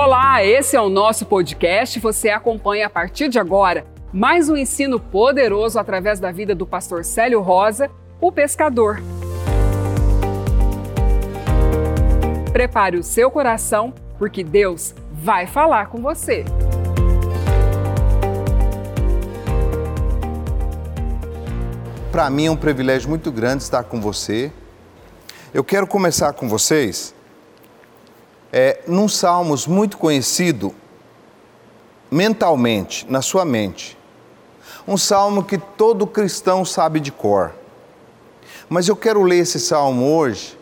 Olá, esse é o nosso podcast. Você acompanha a partir de agora mais um ensino poderoso através da vida do pastor Célio Rosa, o pescador. Prepare o seu coração, porque Deus vai falar com você. Para mim é um privilégio muito grande estar com você. Eu quero começar com vocês é, num Salmos muito conhecido mentalmente, na sua mente. Um salmo que todo cristão sabe de cor. Mas eu quero ler esse salmo hoje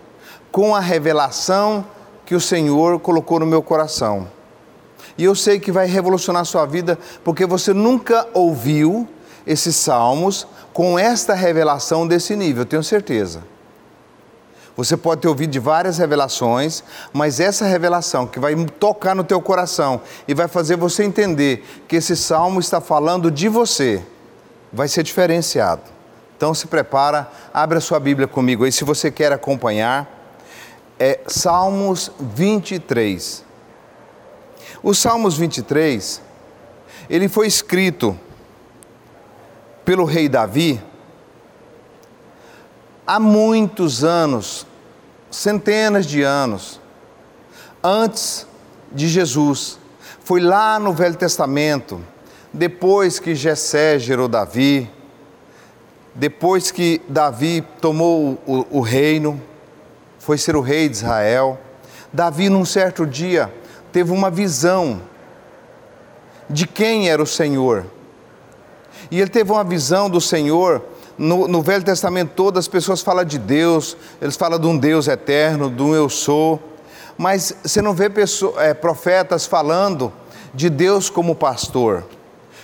com a revelação que o Senhor colocou no meu coração. E eu sei que vai revolucionar a sua vida, porque você nunca ouviu esses salmos com esta revelação desse nível, tenho certeza. Você pode ter ouvido de várias revelações, mas essa revelação que vai tocar no teu coração e vai fazer você entender que esse salmo está falando de você, vai ser diferenciado. Então se prepara, abre a sua Bíblia comigo aí se você quer acompanhar. É Salmos 23. O Salmos 23, ele foi escrito pelo rei Davi há muitos anos, centenas de anos, antes de Jesus. Foi lá no Velho Testamento, depois que Jessé gerou Davi, depois que Davi tomou o, o reino, foi ser o rei de Israel. Davi, num certo dia, teve uma visão de quem era o Senhor. E ele teve uma visão do Senhor no, no, Velho Testamento todo as pessoas falam de Deus, eles falam de um Deus eterno, de um eu sou, mas você não vê é, profetas falando de Deus como pastor.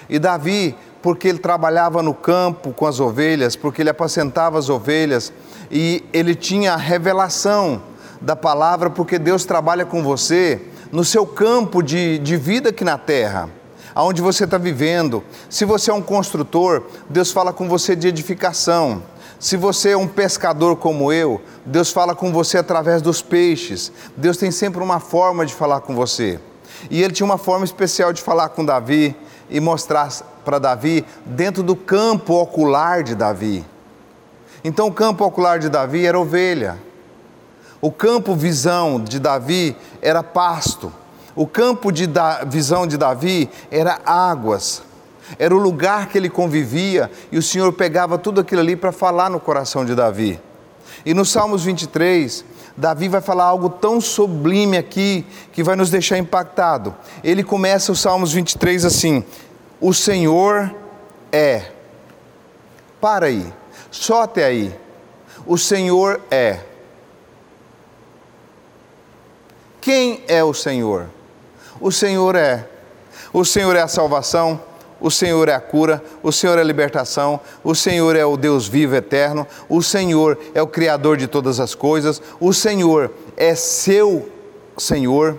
E Davi, porque ele trabalhava no campo com as ovelhas, porque ele apacentava as ovelhas, e ele tinha a revelação da palavra, porque Deus trabalha com você no seu campo de, de vida aqui na terra aonde você está vivendo. Se você é um construtor, Deus fala com você de edificação. Se você é um pescador como eu, Deus fala com você através dos peixes. Deus tem sempre uma forma de falar com você. E ele tinha uma forma especial de falar com Davi e mostrar para Davi dentro do campo ocular de Davi. Então, o campo ocular de Davi era ovelha. O campo visão de Davi era pasto. O campo de da, visão de Davi era águas, era o lugar que ele convivia e o Senhor pegava tudo aquilo ali para falar no coração de Davi. E no Salmos 23, Davi vai falar algo tão sublime aqui que vai nos deixar impactado. Ele começa o Salmos 23 assim: O Senhor é. Para aí, só até aí. O Senhor é. Quem é o Senhor? O Senhor é. O Senhor é a salvação, o Senhor é a cura, o Senhor é a libertação, o Senhor é o Deus vivo eterno, o Senhor é o Criador de todas as coisas, o Senhor é seu Senhor,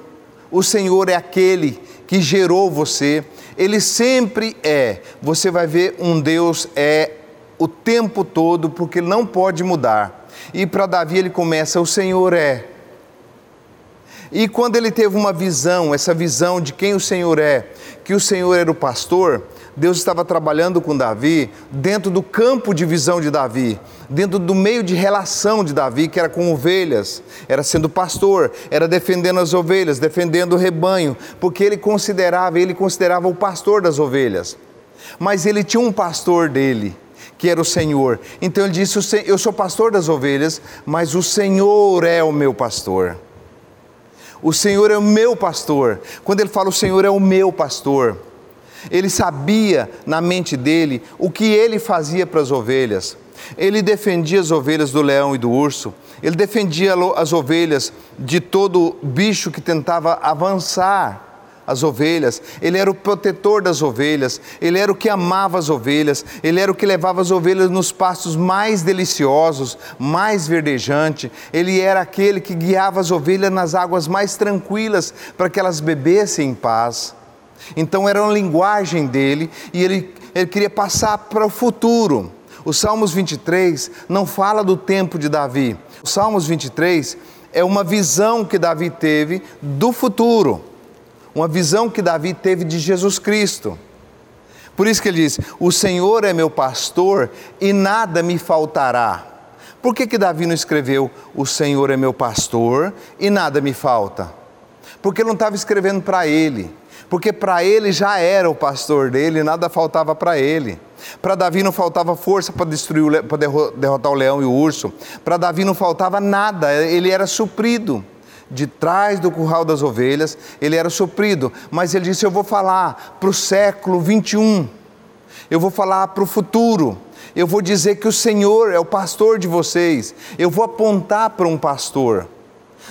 o Senhor é aquele que gerou você, ele sempre é. Você vai ver um Deus é o tempo todo, porque ele não pode mudar. E para Davi ele começa: o Senhor é. E quando ele teve uma visão, essa visão de quem o Senhor é, que o Senhor era o pastor, Deus estava trabalhando com Davi dentro do campo de visão de Davi, dentro do meio de relação de Davi, que era com ovelhas, era sendo pastor, era defendendo as ovelhas, defendendo o rebanho, porque ele considerava, ele considerava o pastor das ovelhas. Mas ele tinha um pastor dele, que era o Senhor. Então ele disse: Eu sou pastor das ovelhas, mas o Senhor é o meu pastor. O Senhor é o meu pastor. Quando ele fala o Senhor é o meu pastor, ele sabia na mente dele o que ele fazia para as ovelhas. Ele defendia as ovelhas do leão e do urso. Ele defendia as ovelhas de todo bicho que tentava avançar as ovelhas, ele era o protetor das ovelhas, ele era o que amava as ovelhas, ele era o que levava as ovelhas nos pastos mais deliciosos, mais verdejante, ele era aquele que guiava as ovelhas nas águas mais tranquilas para que elas bebessem em paz. Então era uma linguagem dele e ele, ele queria passar para o futuro. O Salmos 23 não fala do tempo de Davi. O Salmos 23 é uma visão que Davi teve do futuro Uma visão que Davi teve de Jesus Cristo. Por isso que ele diz: O Senhor é meu pastor e nada me faltará. Por que, que Davi não escreveu: O Senhor é meu pastor e nada me falta? Porque ele não estava escrevendo para ele, porque para ele já era o pastor dele, nada faltava para ele. Para Davi não faltava força para destruir, para derrotar o leão e o urso. Para Davi não faltava nada, ele era suprido. De trás do curral das ovelhas, ele era suprido. Mas ele disse: Eu vou falar para o século 21, eu vou falar para o futuro, eu vou dizer que o Senhor é o pastor de vocês, eu vou apontar para um pastor.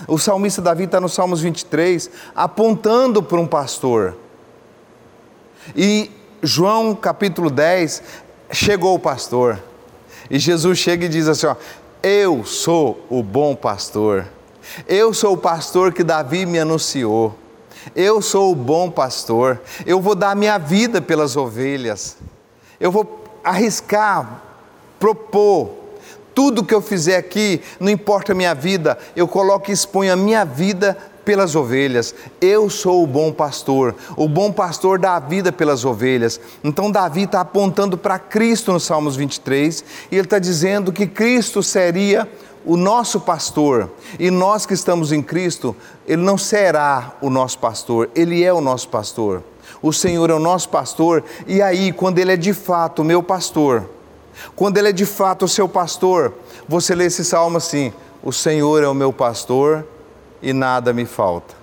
O salmista Davi está no Salmos 23, apontando para um pastor. E João capítulo 10, chegou o pastor. E Jesus chega e diz assim: ó, Eu sou o bom pastor. Eu sou o pastor que Davi me anunciou. Eu sou o bom pastor. Eu vou dar minha vida pelas ovelhas. Eu vou arriscar, propor. Tudo que eu fizer aqui, não importa a minha vida, eu coloco e exponho a minha vida pelas ovelhas. Eu sou o bom pastor. O bom pastor dá a vida pelas ovelhas. Então, Davi está apontando para Cristo no Salmos 23 e ele está dizendo que Cristo seria o nosso pastor. E nós que estamos em Cristo, ele não será o nosso pastor, ele é o nosso pastor. O Senhor é o nosso pastor, e aí, quando ele é de fato o meu pastor, quando ele é de fato o seu pastor, você lê esse salmo assim: O Senhor é o meu pastor e nada me falta.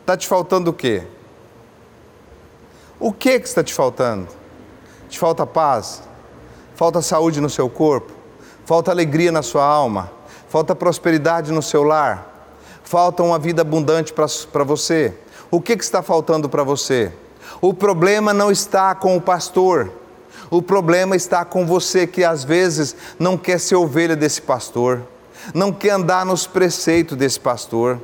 Está te faltando o quê? O que que está te faltando? Te falta paz? Falta saúde no seu corpo? Falta alegria na sua alma? Falta prosperidade no seu lar? Falta uma vida abundante para você? O que, que está faltando para você? O problema não está com o pastor. O problema está com você que às vezes não quer ser ovelha desse pastor não quer andar nos preceitos desse pastor.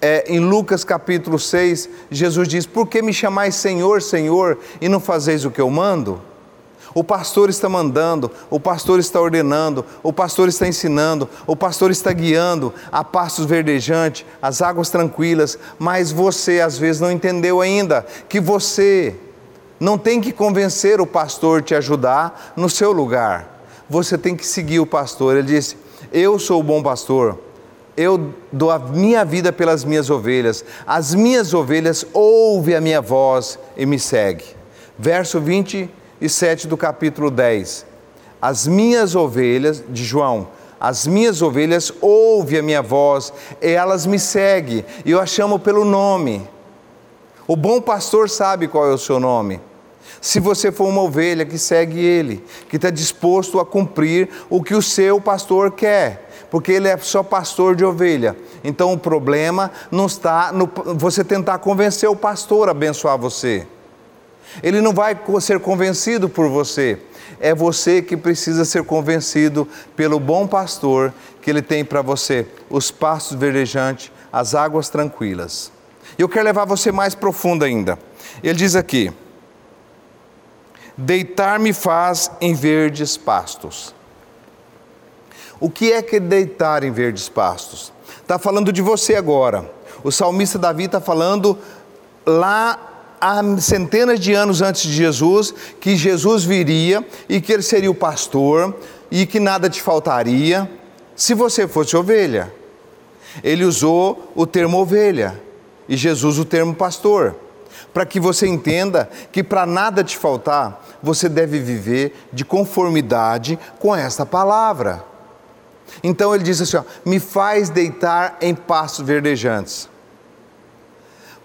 É, em Lucas capítulo 6, Jesus diz: Por que me chamais Senhor, Senhor, e não fazeis o que eu mando? O pastor está mandando, o pastor está ordenando, o pastor está ensinando, o pastor está guiando a pastos verdejantes, as águas tranquilas, mas você às vezes não entendeu ainda que você não tem que convencer o pastor te ajudar no seu lugar. Você tem que seguir o pastor. Ele disse: eu sou o bom pastor, eu dou a minha vida pelas minhas ovelhas, as minhas ovelhas ouvem a minha voz e me seguem. Verso 27 do capítulo 10. As minhas ovelhas, de João, as minhas ovelhas ouvem a minha voz, e elas me seguem, e eu a chamo pelo nome. O bom pastor sabe qual é o seu nome. Se você for uma ovelha que segue ele, que está disposto a cumprir o que o seu pastor quer, porque ele é só pastor de ovelha. Então o problema não está no você tentar convencer o pastor a abençoar você. Ele não vai ser convencido por você. É você que precisa ser convencido pelo bom pastor que ele tem para você, os pastos verdejantes, as águas tranquilas. Eu quero levar você mais profundo ainda. Ele diz aqui: Deitar-me faz em verdes pastos. O que é que deitar em verdes pastos? Está falando de você agora. O salmista Davi está falando lá há centenas de anos antes de Jesus, que Jesus viria e que ele seria o pastor e que nada te faltaria se você fosse ovelha. Ele usou o termo ovelha e Jesus o termo pastor para que você entenda que para nada te faltar, você deve viver de conformidade com esta palavra. Então ele diz assim: ó, me faz deitar em pastos verdejantes.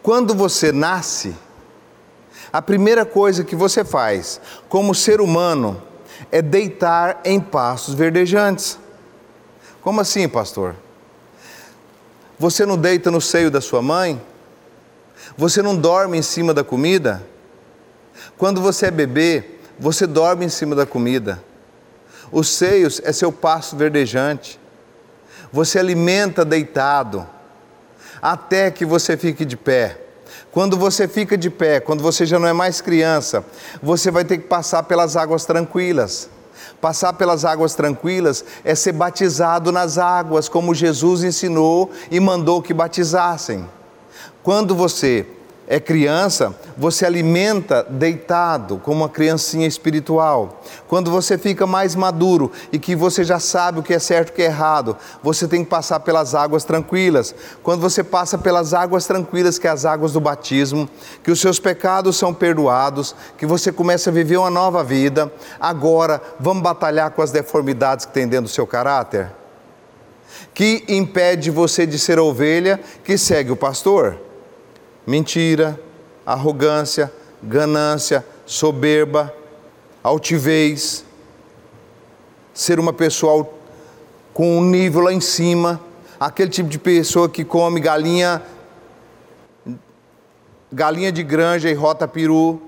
Quando você nasce, a primeira coisa que você faz como ser humano é deitar em pastos verdejantes. Como assim, pastor? Você não deita no seio da sua mãe? Você não dorme em cima da comida? Quando você é bebê, você dorme em cima da comida. Os seios é seu passo verdejante. Você alimenta deitado, até que você fique de pé. Quando você fica de pé, quando você já não é mais criança, você vai ter que passar pelas águas tranquilas. Passar pelas águas tranquilas é ser batizado nas águas, como Jesus ensinou e mandou que batizassem. Quando você é criança, você alimenta deitado, como uma criancinha espiritual. Quando você fica mais maduro e que você já sabe o que é certo e o que é errado, você tem que passar pelas águas tranquilas. Quando você passa pelas águas tranquilas, que é as águas do batismo, que os seus pecados são perdoados, que você começa a viver uma nova vida, agora vamos batalhar com as deformidades que tem dentro do seu caráter? Que impede você de ser ovelha que segue o pastor? Mentira, arrogância, ganância, soberba, altivez, ser uma pessoa com um nível lá em cima, aquele tipo de pessoa que come galinha galinha de granja e rota peru,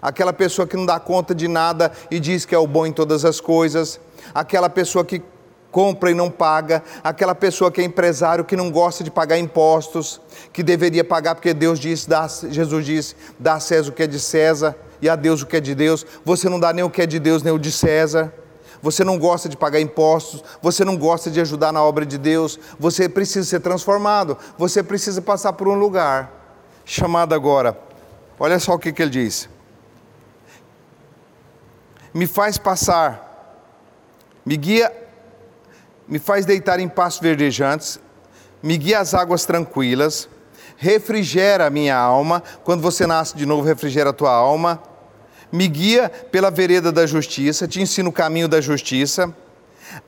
aquela pessoa que não dá conta de nada e diz que é o bom em todas as coisas, aquela pessoa que compra e não paga, aquela pessoa que é empresário que não gosta de pagar impostos, que deveria pagar porque Deus disse, dá, Jesus disse, dá a César o que é de César e a Deus o que é de Deus. Você não dá nem o que é de Deus nem o de César. Você não gosta de pagar impostos, você não gosta de ajudar na obra de Deus, você precisa ser transformado, você precisa passar por um lugar chamado agora. Olha só o que, que ele diz. Me faz passar, me guia me faz deitar em pastos verdejantes, me guia às águas tranquilas, refrigera a minha alma. Quando você nasce de novo, refrigera a tua alma. Me guia pela vereda da justiça, te ensino o caminho da justiça,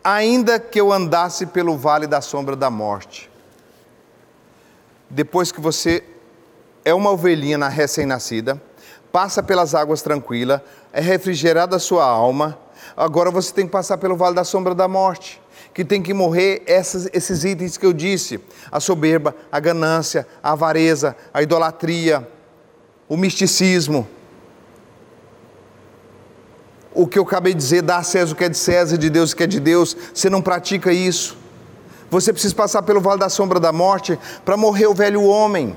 ainda que eu andasse pelo vale da sombra da morte. Depois que você é uma ovelhinha na recém-nascida, passa pelas águas tranquilas, é refrigerada a sua alma, agora você tem que passar pelo vale da sombra da morte que tem que morrer essas, esses itens que eu disse: a soberba, a ganância, a avareza, a idolatria, o misticismo. O que eu acabei de dizer, dá a César o que é de César, de Deus o que é de Deus, você não pratica isso. Você precisa passar pelo vale da sombra da morte para morrer o velho homem,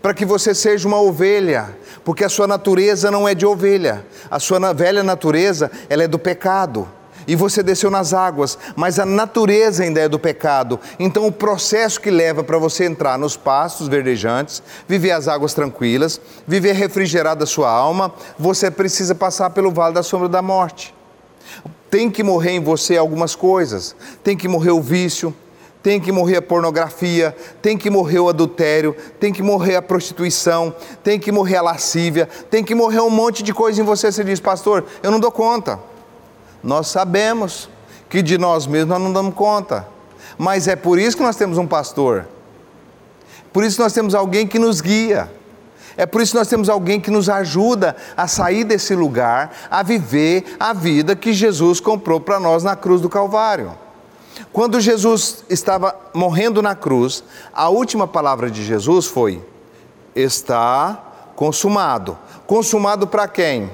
para que você seja uma ovelha, porque a sua natureza não é de ovelha, a sua velha natureza ela é do pecado e você desceu nas águas, mas a natureza ainda é do pecado. Então, o processo que leva para você entrar nos pastos verdejantes, viver as águas tranquilas, viver refrigerada a sua alma, você precisa passar pelo vale da sombra da morte. Tem que morrer em você algumas coisas. Tem que morrer o vício, tem que morrer a pornografia, tem que morrer o adultério, tem que morrer a prostituição, tem que morrer a lascívia, tem que morrer um monte de coisa em você. Você diz, pastor, eu não dou conta. Nós sabemos que de nós mesmos nós não damos conta. Mas é por isso que nós temos um pastor. Por isso nós temos alguém que nos guia. É por isso que nós temos alguém que nos ajuda a sair desse lugar, a viver a vida que Jesus comprou para nós na cruz do Calvário. Quando Jesus estava morrendo na cruz, a última palavra de Jesus foi: Está consumado. Consumado para quem?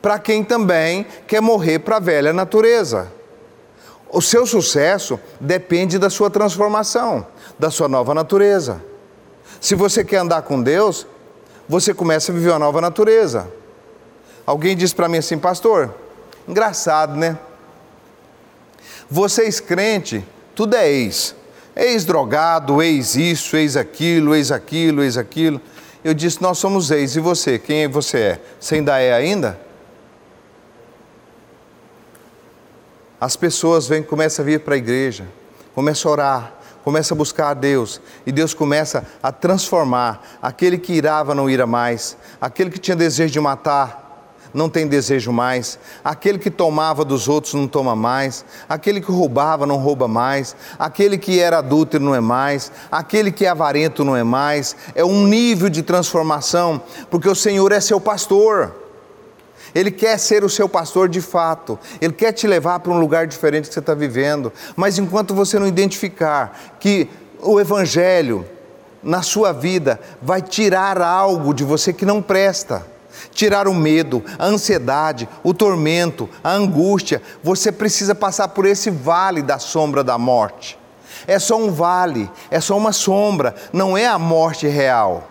Para quem também quer morrer para a velha natureza. O seu sucesso depende da sua transformação, da sua nova natureza. Se você quer andar com Deus, você começa a viver uma nova natureza. Alguém disse para mim assim, pastor, engraçado, né? Vocês crente, tudo é ex. Ex-drogado, ex isso, ex aquilo, ex aquilo, ex aquilo. Eu disse, nós somos ex, e você? Quem você é? Você ainda é ainda? As pessoas vêm, começam a vir para a igreja, começam a orar, começam a buscar a Deus, e Deus começa a transformar aquele que irava não ira mais, aquele que tinha desejo de matar, não tem desejo mais, aquele que tomava dos outros não toma mais, aquele que roubava não rouba mais, aquele que era adúltero não é mais, aquele que é avarento não é mais, é um nível de transformação, porque o Senhor é seu pastor. Ele quer ser o seu pastor de fato. Ele quer te levar para um lugar diferente que você está vivendo. Mas enquanto você não identificar que o Evangelho na sua vida vai tirar algo de você que não presta, tirar o medo, a ansiedade, o tormento, a angústia, você precisa passar por esse vale da sombra da morte. É só um vale, é só uma sombra, não é a morte real.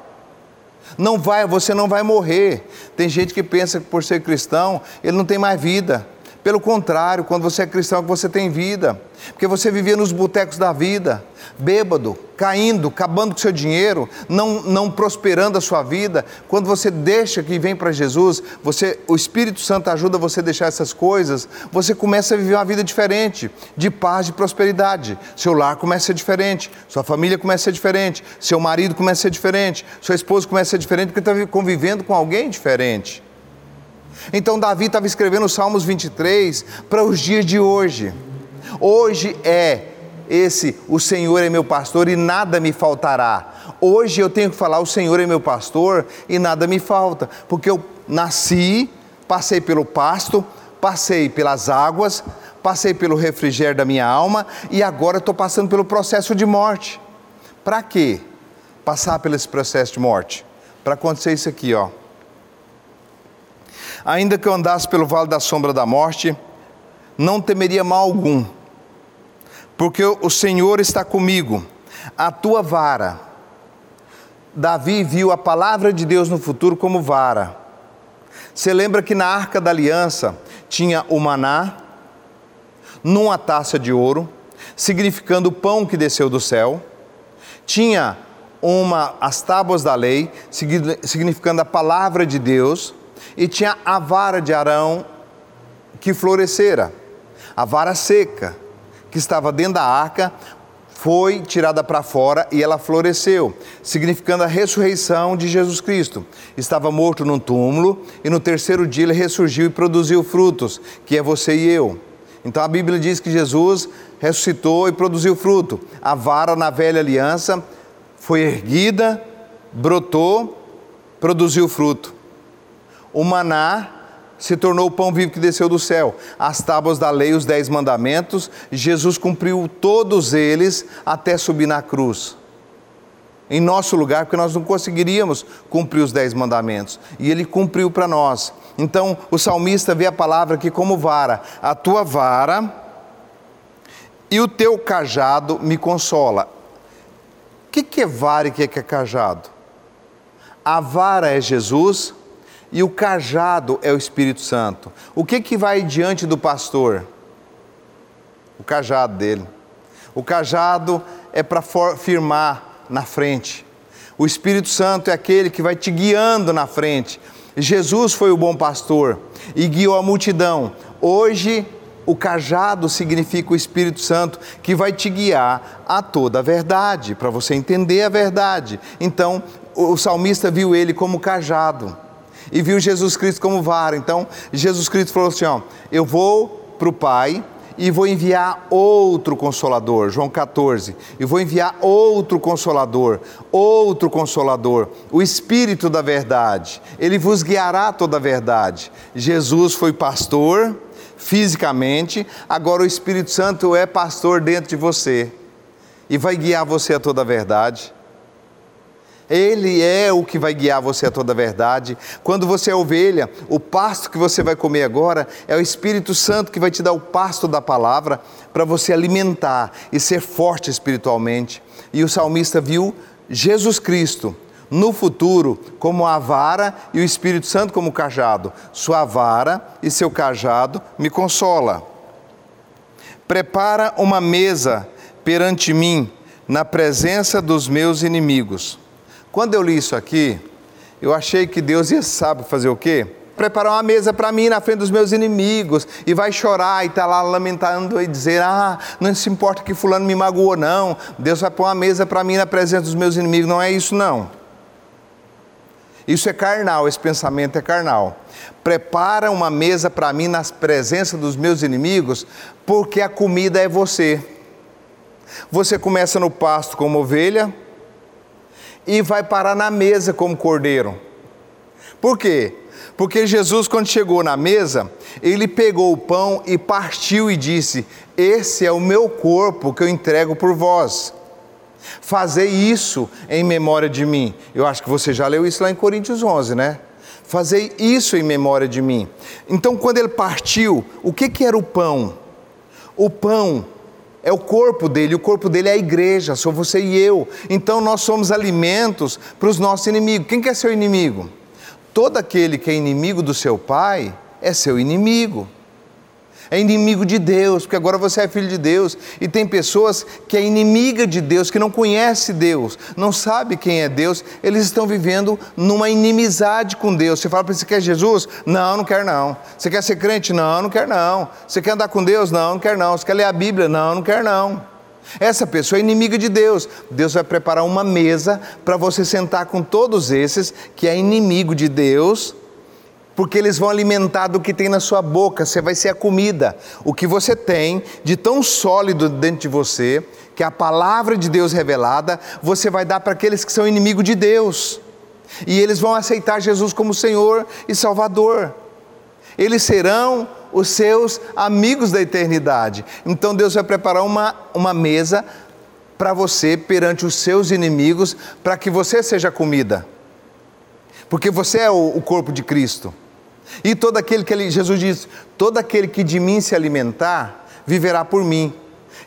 Não vai, você não vai morrer. Tem gente que pensa que por ser cristão, ele não tem mais vida. Pelo contrário, quando você é cristão, você tem vida. Porque você vivia nos botecos da vida, bêbado, caindo, acabando com seu dinheiro, não, não prosperando a sua vida. Quando você deixa que vem para Jesus, você, o Espírito Santo ajuda você a deixar essas coisas, você começa a viver uma vida diferente, de paz, de prosperidade. Seu lar começa a ser diferente, sua família começa a ser diferente, seu marido começa a ser diferente, sua esposa começa a ser diferente porque está convivendo com alguém diferente. Então Davi estava escrevendo os Salmos 23 para os dias de hoje. Hoje é esse o Senhor é meu pastor e nada me faltará. Hoje eu tenho que falar o Senhor é meu pastor e nada me falta, porque eu nasci, passei pelo pasto, passei pelas águas, passei pelo refrigério da minha alma e agora estou passando pelo processo de morte. Para quê? Passar pelo esse processo de morte. Para acontecer isso aqui, ó. Ainda que eu andasse pelo vale da sombra da morte, não temeria mal algum, porque o Senhor está comigo, a tua vara. Davi viu a palavra de Deus no futuro como vara. Você lembra que na arca da aliança tinha o maná, numa taça de ouro, significando o pão que desceu do céu, tinha uma as tábuas da lei, significando a palavra de Deus, e tinha a vara de Arão que florescera, a vara seca que estava dentro da arca foi tirada para fora e ela floresceu, significando a ressurreição de Jesus Cristo. Estava morto num túmulo e no terceiro dia ele ressurgiu e produziu frutos, que é você e eu. Então a Bíblia diz que Jesus ressuscitou e produziu fruto. A vara na velha aliança foi erguida, brotou, produziu fruto. O maná se tornou o pão vivo que desceu do céu. As tábuas da lei, os dez mandamentos, Jesus cumpriu todos eles até subir na cruz. Em nosso lugar, porque nós não conseguiríamos cumprir os dez mandamentos. E ele cumpriu para nós. Então, o salmista vê a palavra aqui como vara. A tua vara e o teu cajado me consola. O que, que é vara e o que, que é cajado? A vara é Jesus, e o cajado é o Espírito Santo. O que que vai diante do pastor? O cajado dele. O cajado é para firmar na frente. O Espírito Santo é aquele que vai te guiando na frente. Jesus foi o bom pastor e guiou a multidão. Hoje, o cajado significa o Espírito Santo que vai te guiar a toda a verdade, para você entender a verdade. Então, o salmista viu ele como cajado e viu Jesus Cristo como vara. Então, Jesus Cristo falou assim: ó, eu vou para o Pai e vou enviar outro consolador, João 14, e vou enviar outro consolador, outro consolador, o Espírito da verdade, ele vos guiará toda a verdade. Jesus foi pastor fisicamente, agora o Espírito Santo é pastor dentro de você e vai guiar você a toda a verdade. Ele é o que vai guiar você a toda a verdade. Quando você é ovelha, o pasto que você vai comer agora é o Espírito Santo que vai te dar o pasto da palavra para você alimentar e ser forte espiritualmente. E o salmista viu Jesus Cristo no futuro como a vara e o Espírito Santo como cajado. Sua vara e seu cajado me consola. Prepara uma mesa perante mim na presença dos meus inimigos. Quando eu li isso aqui, eu achei que Deus ia sabe fazer o quê? Preparar uma mesa para mim na frente dos meus inimigos e vai chorar e estar tá lá lamentando e dizer: Ah, não se importa que Fulano me magoou, não. Deus vai pôr uma mesa para mim na presença dos meus inimigos. Não é isso, não. Isso é carnal, esse pensamento é carnal. Prepara uma mesa para mim na presença dos meus inimigos, porque a comida é você. Você começa no pasto como ovelha, e vai parar na mesa como cordeiro. Por quê? Porque Jesus, quando chegou na mesa, ele pegou o pão e partiu e disse: Esse é o meu corpo que eu entrego por vós. Fazei isso em memória de mim. Eu acho que você já leu isso lá em Coríntios 11, né? Fazei isso em memória de mim. Então, quando ele partiu, o que, que era o pão? O pão é o corpo dele, o corpo dele é a igreja, sou você e eu. Então nós somos alimentos para os nossos inimigos. Quem é seu inimigo? Todo aquele que é inimigo do seu pai é seu inimigo. É inimigo de Deus, porque agora você é filho de Deus. E tem pessoas que é inimiga de Deus, que não conhece Deus, não sabe quem é Deus, eles estão vivendo numa inimizade com Deus. Você fala para você quer Jesus? Não, não quer não. Você quer ser crente? Não, não quer não. Você quer andar com Deus? Não, não quer não. Você quer ler a Bíblia? Não, não quer não. Essa pessoa é inimiga de Deus. Deus vai preparar uma mesa para você sentar com todos esses que é inimigo de Deus porque eles vão alimentar do que tem na sua boca, você vai ser a comida. O que você tem de tão sólido dentro de você, que é a palavra de Deus revelada, você vai dar para aqueles que são inimigos de Deus. E eles vão aceitar Jesus como Senhor e Salvador. Eles serão os seus amigos da eternidade. Então Deus vai preparar uma, uma mesa para você perante os seus inimigos, para que você seja comida. Porque você é o, o corpo de Cristo. E todo aquele que ele, Jesus diz: todo aquele que de mim se alimentar, viverá por mim.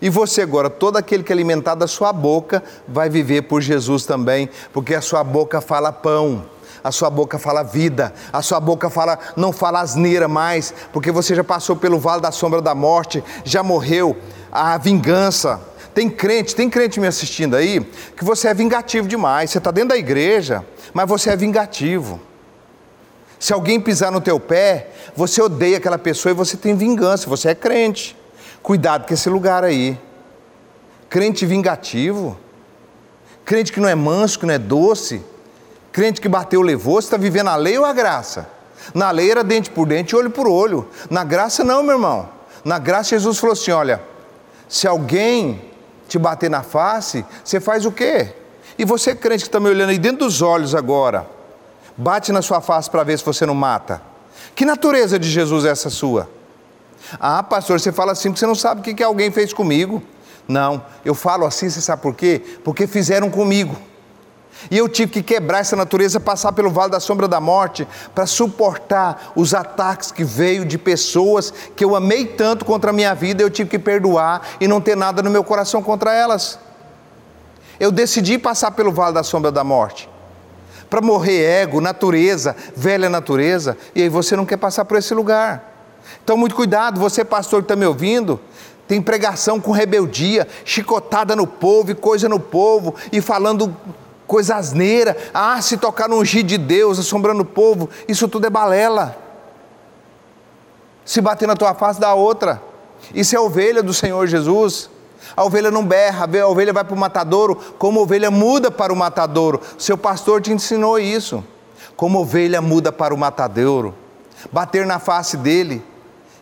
E você agora, todo aquele que alimentar da sua boca, vai viver por Jesus também, porque a sua boca fala pão, a sua boca fala vida, a sua boca fala, não fala asneira mais, porque você já passou pelo vale da sombra da morte, já morreu, a vingança. Tem crente, tem crente me assistindo aí, que você é vingativo demais, você está dentro da igreja, mas você é vingativo. Se alguém pisar no teu pé, você odeia aquela pessoa e você tem vingança, você é crente. Cuidado com esse lugar aí. Crente vingativo, crente que não é manso, que não é doce, crente que bateu, levou, você está vivendo a lei ou a graça? Na lei era dente por dente, olho por olho. Na graça, não, meu irmão. Na graça, Jesus falou assim: olha, se alguém te bater na face, você faz o quê? E você, crente que está me olhando aí dentro dos olhos agora, Bate na sua face para ver se você não mata. Que natureza de Jesus é essa sua? Ah, pastor, você fala assim porque você não sabe o que alguém fez comigo. Não, eu falo assim, você sabe por quê? Porque fizeram comigo. E eu tive que quebrar essa natureza, passar pelo vale da sombra da morte, para suportar os ataques que veio de pessoas que eu amei tanto contra a minha vida, eu tive que perdoar e não ter nada no meu coração contra elas. Eu decidi passar pelo vale da sombra da morte para morrer ego, natureza, velha natureza, e aí você não quer passar por esse lugar. Então, muito cuidado, você, pastor que está me ouvindo, tem pregação com rebeldia, chicotada no povo e coisa no povo, e falando coisa asneira, ah, se tocar no ungir de Deus, assombrando o povo, isso tudo é balela. Se bater na tua face, dá outra. Isso é ovelha do Senhor Jesus. A ovelha não berra, a ovelha vai para o matadouro, como a ovelha muda para o matadouro. Seu pastor te ensinou isso. Como ovelha muda para o matadouro. Bater na face dele.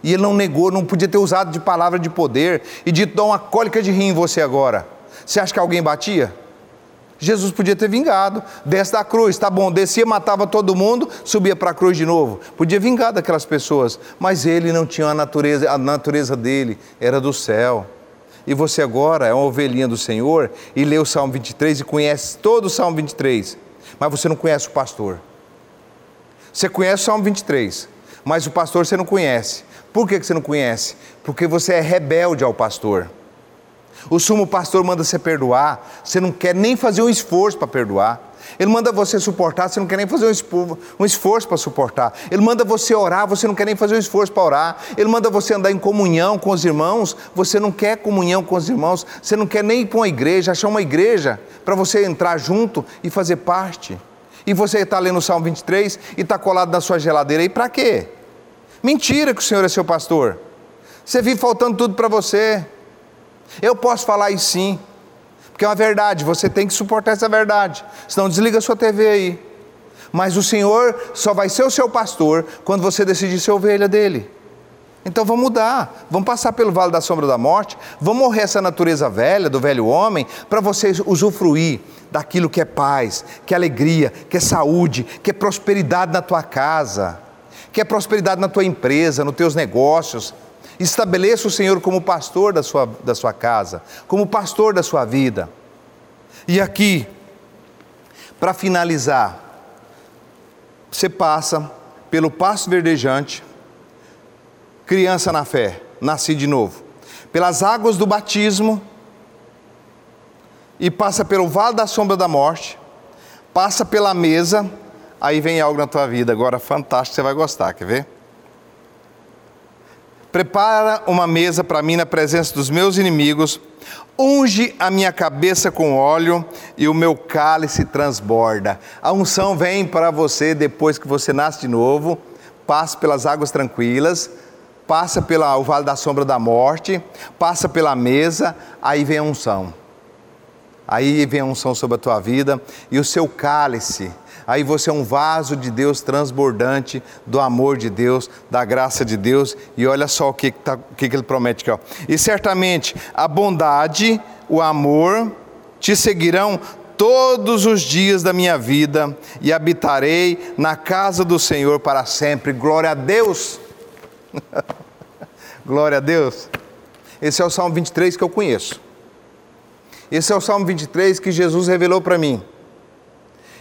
E ele não negou, não podia ter usado de palavra de poder e dito, dá uma cólica de rim em você agora. Você acha que alguém batia? Jesus podia ter vingado, desce da cruz, tá bom, descia, matava todo mundo, subia para a cruz de novo. Podia vingar daquelas pessoas, mas ele não tinha a natureza, a natureza dele era do céu e você agora é uma ovelhinha do Senhor e lê o Salmo 23 e conhece todo o Salmo 23, mas você não conhece o pastor. Você conhece o Salmo 23, mas o pastor você não conhece. Por que você não conhece? Porque você é rebelde ao pastor. O sumo pastor manda você perdoar, você não quer nem fazer um esforço para perdoar. Ele manda você suportar, você não quer nem fazer um esforço para suportar. Ele manda você orar, você não quer nem fazer um esforço para orar. Ele manda você andar em comunhão com os irmãos, você não quer comunhão com os irmãos, você não quer nem ir para uma igreja, achar uma igreja para você entrar junto e fazer parte. E você está lendo o Salmo 23 e está colado na sua geladeira, e para quê? Mentira que o Senhor é seu pastor. Você vive faltando tudo para você. Eu posso falar isso sim. Porque é uma verdade, você tem que suportar essa verdade. Senão desliga sua TV aí. Mas o Senhor só vai ser o seu pastor quando você decidir ser ovelha dele. Então vamos mudar, vamos passar pelo vale da sombra da morte, vamos morrer essa natureza velha, do velho homem, para você usufruir daquilo que é paz, que é alegria, que é saúde, que é prosperidade na tua casa, que é prosperidade na tua empresa, nos teus negócios, Estabeleça o Senhor como pastor da sua, da sua casa, como pastor da sua vida. E aqui, para finalizar, você passa pelo passo verdejante, criança na fé, nasci de novo, pelas águas do batismo, e passa pelo vale da sombra da morte, passa pela mesa, aí vem algo na tua vida, agora fantástico, você vai gostar, quer ver? Prepara uma mesa para mim na presença dos meus inimigos. Unge a minha cabeça com óleo e o meu cálice transborda. A unção vem para você depois que você nasce de novo, passa pelas águas tranquilas, passa pelo vale da sombra da morte, passa pela mesa, aí vem a unção. Aí vem a unção sobre a tua vida e o seu cálice aí você é um vaso de Deus transbordante do amor de Deus, da graça de Deus. E olha só o que, tá, que ele promete aqui. Ó. E certamente a bondade, o amor te seguirão todos os dias da minha vida e habitarei na casa do Senhor para sempre. Glória a Deus! Glória a Deus! Esse é o Salmo 23 que eu conheço. Esse é o Salmo 23 que Jesus revelou para mim.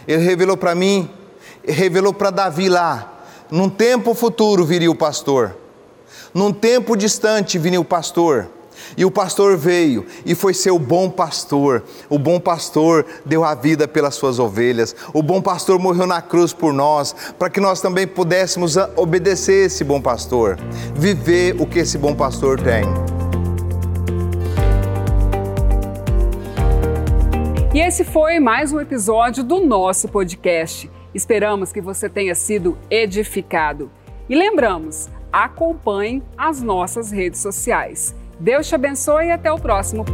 Ele revelou para mim, revelou para Davi lá. Num tempo futuro viria o pastor. Num tempo distante viria o pastor. E o pastor veio e foi ser o bom pastor. O bom pastor deu a vida pelas suas ovelhas. O bom pastor morreu na cruz por nós, para que nós também pudéssemos obedecer esse bom pastor, viver o que esse bom pastor tem. E esse foi mais um episódio do nosso podcast. Esperamos que você tenha sido edificado. E lembramos, acompanhe as nossas redes sociais. Deus te abençoe e até o próximo.